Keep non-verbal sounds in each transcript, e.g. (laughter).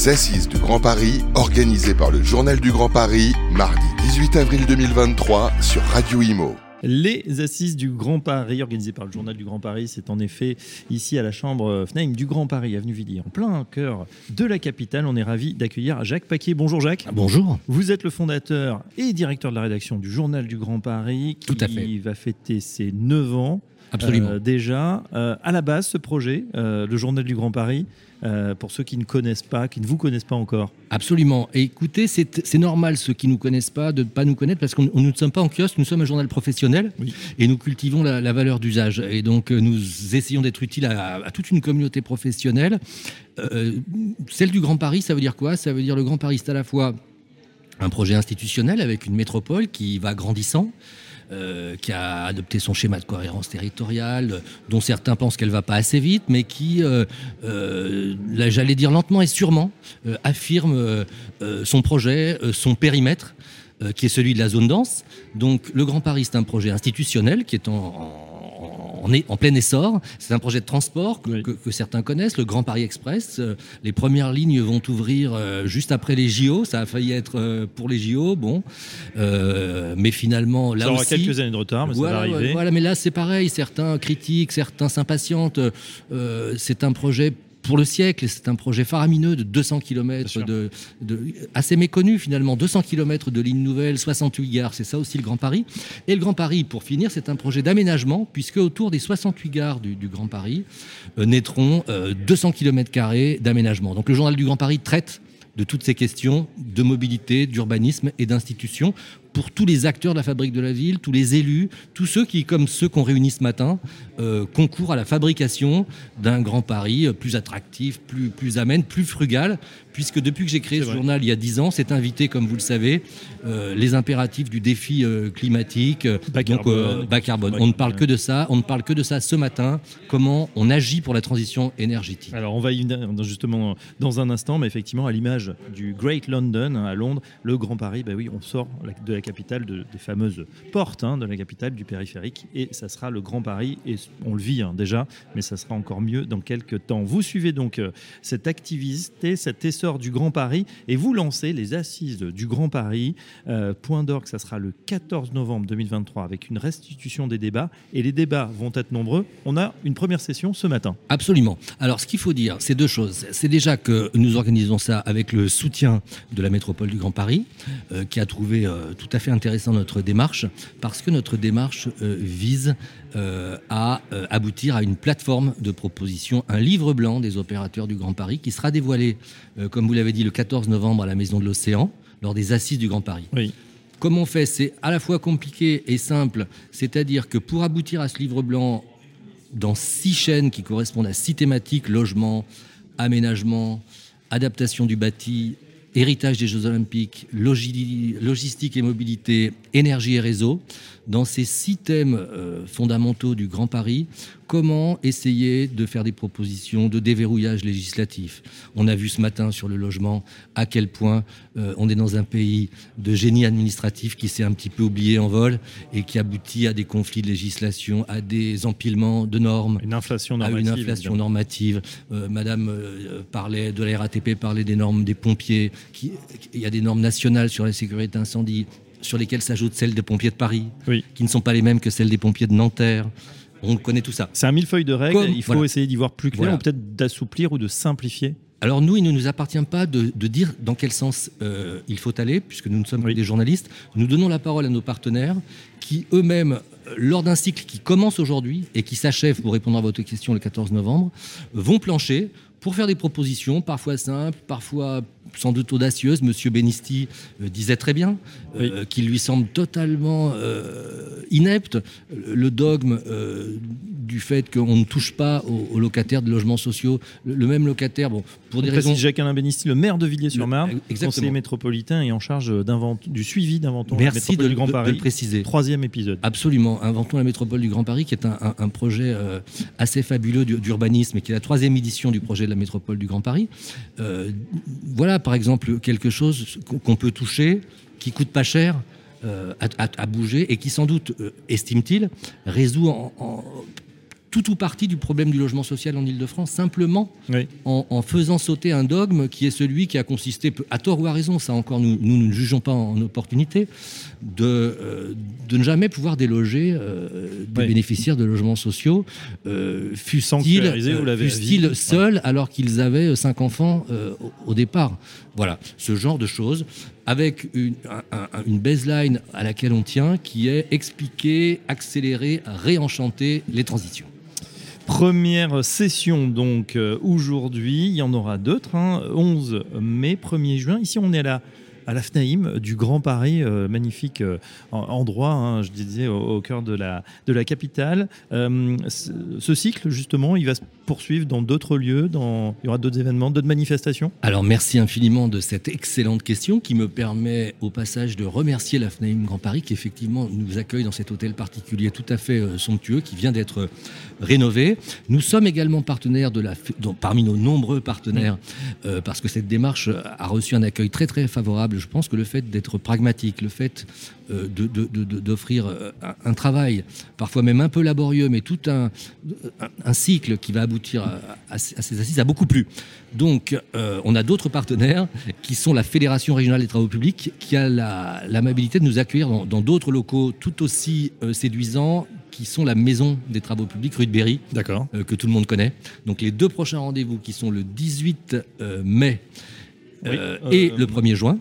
les Assises du Grand Paris, organisées par le Journal du Grand Paris, mardi 18 avril 2023 sur Radio Imo. Les assises du Grand Paris, organisées par le Journal du Grand Paris, c'est en effet ici à la Chambre FNAIM du Grand Paris, avenue Villiers, en plein cœur de la capitale. On est ravi d'accueillir Jacques Paquier. Bonjour Jacques. Bonjour. Vous êtes le fondateur et directeur de la rédaction du Journal du Grand Paris, qui Tout à fait. va fêter ses 9 ans. Absolument. Euh, déjà, Euh, à la base, ce projet, euh, le Journal du Grand Paris, pour ceux qui ne connaissent pas, qui ne vous connaissent pas encore. Absolument. Et écoutez, c'est normal, ceux qui ne nous connaissent pas, de ne pas nous connaître, parce que nous ne sommes pas en kiosque, nous sommes un journal professionnel Oui. et nous cultivons la, la valeur d'usage. Et donc, nous essayons d'être utiles à, à toute une communauté professionnelle. Euh, celle du Grand Paris, ça veut dire quoi? Ça veut dire le Grand Paris, c'est à la fois un projet institutionnel avec une métropole qui va grandissant. Euh, qui a adopté son schéma de cohérence territoriale, dont certains pensent qu'elle va pas assez vite, mais qui, euh, euh, j'allais dire lentement et sûrement, euh, affirme son projet, son périmètre, qui est celui de la zone dense. Donc, le Grand Paris, c'est un projet institutionnel qui est en- en est- en plein essor. C'est un projet de transport que, Oui. que- que certains connaissent, le Grand Paris Express. Euh, les premières lignes vont ouvrir euh, juste après les JO. Ça a failli être euh, pour les JO, bon. Euh, mais finalement, là ça aura aussi, quelques années de retard, mais voilà, ça va arriver. voilà, mais là c'est pareil. Certains critiquent, certains s'impatientent. Euh, c'est un projet pour le siècle. C'est un projet faramineux de 200 Bien km, sûr. de, de- assez méconnu finalement. 200 km de lignes nouvelles, 68 gares. C'est ça aussi le Grand Paris. Et le Grand Paris, pour finir, c'est un projet d'aménagement puisque autour des 68 gares du, du Grand Paris euh, naîtront euh, 200 km d'aménagement. Donc le journal du Grand Paris traite de toutes ces questions de mobilité, d'urbanisme et d'institutions pour tous les acteurs de la fabrique de la ville, tous les élus, tous ceux qui, comme ceux qu'on réunit ce matin, euh, concourent à la fabrication d'un Grand Paris euh, plus attractif, plus, plus amène, plus frugal, puisque depuis que j'ai créé ce vrai. journal il y a 10 ans, c'est invité, comme vous le savez, euh, les impératifs du défi euh, climatique, Bas donc carbone. bas carbone. On ne parle que de ça, on ne parle que de ça ce matin, comment on agit pour la transition énergétique. Alors, on va y justement dans un instant, mais effectivement, à l'image du Great London à Londres, le Grand Paris, bah oui, on sort de la capitale, de- des fameuses portes hein, de la capitale, du périphérique, et ça sera le Grand Paris, et on le vit hein, déjà, mais ça sera encore mieux dans quelques temps. Vous suivez donc euh, cette activité, cet essor du Grand Paris, et vous lancez les assises du Grand Paris. Euh, point d'orgue, ça sera le 14 novembre 2023, avec une restitution des débats, et les débats vont être nombreux. On a une première session ce matin. Absolument. Alors, ce qu'il faut dire, c'est deux choses. C'est déjà que nous organisons ça avec le soutien de la métropole du Grand Paris, euh, qui a trouvé euh, tout à fait intéressant notre démarche, parce que notre démarche euh, vise euh, à euh, aboutir à une plateforme de proposition, un livre blanc des opérateurs du Grand Paris, qui sera dévoilé, comme vous l'avez dit, le 14 novembre à la Maison de l'Océan, lors des Assises du Grand Paris. Oui. Comment on fait C'est à la fois compliqué et simple, c'est-à-dire que pour aboutir à ce livre blanc dans six chaînes qui correspondent à six thématiques logement, aménagement, adaptation du bâti, héritage des Jeux Olympiques, logi- logistique et mobilité, énergie et réseau. Dans ces six thèmes euh, fondamentaux du Grand Paris, comment essayer de faire des propositions de déverrouillage législatif On a vu ce matin sur le logement à quel point euh, on est dans un pays de génie administratif qui s'est un petit peu oublié en vol et qui aboutit à des conflits de législation, à des empilements de normes Une inflation à normative. une inflation normative. Euh, Madame euh, parlait de la RATP, parlait des normes des pompiers. Qui- il y a des normes nationales sur la sécurité incendie, sur lesquelles s'ajoutent celles des pompiers de Paris, Oui. qui ne sont pas les mêmes que celles des pompiers de Nanterre. On connaît tout ça. C'est un millefeuille de règles. Comme- il faut voilà. essayer d'y voir plus clair, Voilà. ou peut-être d'assouplir ou de simplifier. Alors nous, il ne nous appartient pas de, de dire dans quel sens euh, il faut aller, puisque nous ne sommes Oui. que des journalistes. Nous donnons la parole à nos partenaires qui eux-mêmes, euh, lors d'un cycle qui commence aujourd'hui et qui s'achève, pour répondre à votre question, le 14 novembre, vont plancher pour faire des propositions, parfois simples, parfois sans doute audacieuses. Monsieur Benisti euh, disait très bien euh, qu'il lui semble totalement euh, inepte le dogme euh, du fait qu'on ne touche pas aux, aux locataires de logements sociaux. Le, le même locataire, bon, pour On des raisons Jacques-Alain Bénisty, le maire de Villiers-sur-Marne, conseiller métropolitain et en charge d'invent- du suivi d'inventons la métropole de, du Grand de- de Paris. le préciser. Troisième épisode. Absolument. Inventons la métropole du Grand Paris, qui est un, un- un projet euh, assez fabuleux du- d'urbanisme et qui est la troisième édition du projet de la métropole du Grand Paris. Euh, voilà, par exemple, quelque chose qu'on qu'on peut toucher, qui coûte pas cher. euh, à, à- à bouger et qui sans doute, euh, estime-t-il, résout en, en tout ou partie du problème du logement social en Ile-de-France, simplement en, faisant sauter un dogme qui est celui qui a consisté, à tort ou à raison, ça encore nous, nous, ne jugeons pas en opportunité, de, euh, de ne jamais pouvoir déloger euh, des bénéficiaires de logements sociaux, euh, fût-il euh, seuls alors qu'ils avaient cinq enfants au départ. Voilà, ce genre de choses, avec une, une baseline à laquelle on tient, qui est expliquer, accélérer, réenchanter les transitions. Première session donc aujourd'hui, il y en aura d'autres, 11 hein. mai, 1er juin. Ici on est à la à la FNAIM du Grand Paris, euh, magnifique euh, endroit, hein, je disais, au, cœur de la, de la capitale. Euh, ce cycle, justement, il va se poursuivre dans d'autres lieux, dans... il y aura d'autres événements, d'autres manifestations? Alors, merci infiniment de cette excellente question qui me permet au passage de remercier la FNAIM Grand Paris qui, effectivement, nous accueille dans cet hôtel particulier tout à fait somptueux qui vient d'être rénové. Nous sommes également partenaires de la, parmi nos nombreux partenaires, parce que cette démarche a reçu un accueil très très favorable je pense que le fait d'être pragmatique, le fait euh, d'offrir euh, un, travail, parfois même un peu laborieux, mais tout un, un cycle qui va aboutir à, ces assises, a beaucoup plu. Donc, euh, on a d'autres partenaires qui sont la Fédération régionale des travaux publics, qui a l'amabilité de nous accueillir dans d'autres locaux tout aussi séduisants, qui sont la Maison des Travaux Publics rue de Berry, que tout le monde connaît. Donc les deux prochains rendez-vous qui sont le 18 mai et le 1er juin.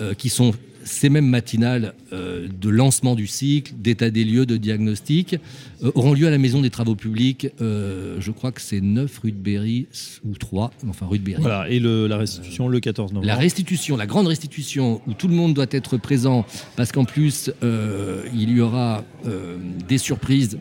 Euh, qui sont ces mêmes matinales euh, de lancement du cycle, d'état des lieux, de diagnostic, euh, auront lieu à la Maison des Travaux Publics. je crois que c'est 9 rue de Berry ou 3, enfin rue de Berry. Voilà, et la restitution le 14 novembre. La restitution, la grande restitution où tout le monde doit être présent parce qu'en plus il y aura des surprises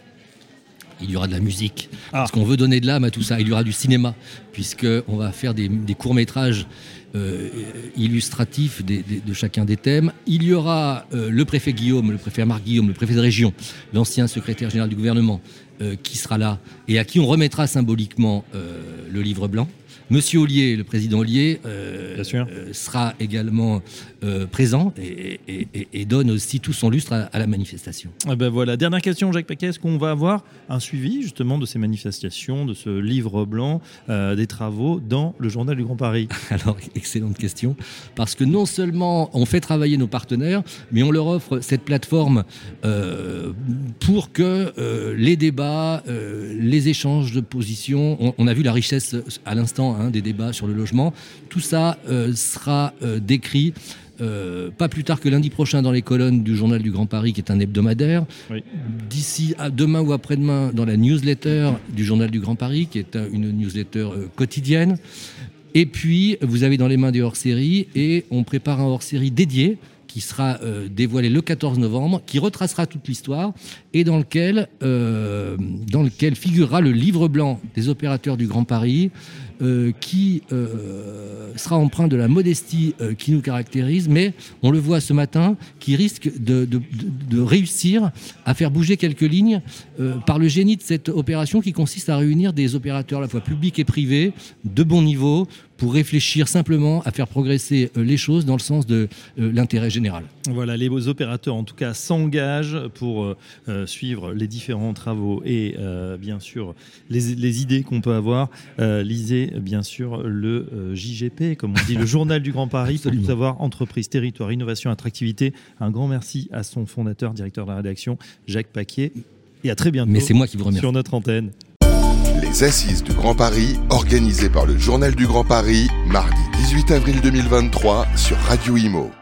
il y aura de la musique, ah. parce qu'on veut donner de l'âme à tout ça. Il y aura du cinéma, puisqu'on va faire des, courts-métrages euh, illustratifs de chacun des thèmes. Il y aura euh, le préfet Guillaume, le préfet Marc Guillaume, le préfet de région, l'ancien secrétaire général du gouvernement, euh, qui sera là et à qui on remettra symboliquement le livre blanc. Monsieur Ollier, le président Ollier, euh, euh, sera également euh, présent et, donne aussi tout son lustre à, la manifestation. Ah ben voilà, dernière question, Jacques Paquet, est-ce qu'on va avoir un suivi justement de ces manifestations, de ce livre blanc, des travaux dans le journal du Grand Paris? (laughs) Alors, excellente question, parce que non seulement on fait travailler nos partenaires, mais on leur offre cette plateforme pour que les débats, les échanges de positions, on, on a vu la richesse à l'instant Hein, des débats sur le logement. Tout ça euh, sera euh, décrit euh, pas plus tard que lundi prochain dans les colonnes du Journal du Grand Paris, qui est un hebdomadaire. D'ici à demain ou après-demain dans la newsletter du Journal du Grand Paris, qui est une newsletter quotidienne. Et puis, vous avez dans les mains des hors-séries et on prépare un hors-série dédié qui sera dévoilé le 14 novembre, qui retracera toute l'histoire et dans lequel, dans lequel figurera le livre blanc des opérateurs du Grand Paris, euh, qui euh, sera empreint de la modestie euh, qui nous caractérise, mais on le voit ce matin, qui risque de réussir à faire bouger quelques lignes par le génie de cette opération qui consiste à réunir des opérateurs à la fois publics et privés de bon niveau pour réfléchir simplement à faire progresser les choses dans le sens de l'intérêt général. Voilà, les opérateurs en tout cas s'engagent pour suivre les différents travaux et bien sûr les, les idées qu'on peut avoir. lisez bien sûr le euh, JGP, comme on dit, le Journal du Grand Paris, pour tout savoir, entreprise, territoire, innovation, attractivité. Un grand merci à son fondateur, directeur de la rédaction, Jacques Paquier. Et à très bientôt Mais c'est moi qui vous remercie. sur notre antenne. Les Assises du Grand Paris, organisées par le Journal du Grand Paris, mardi 18 avril 2023 sur Radio Imo.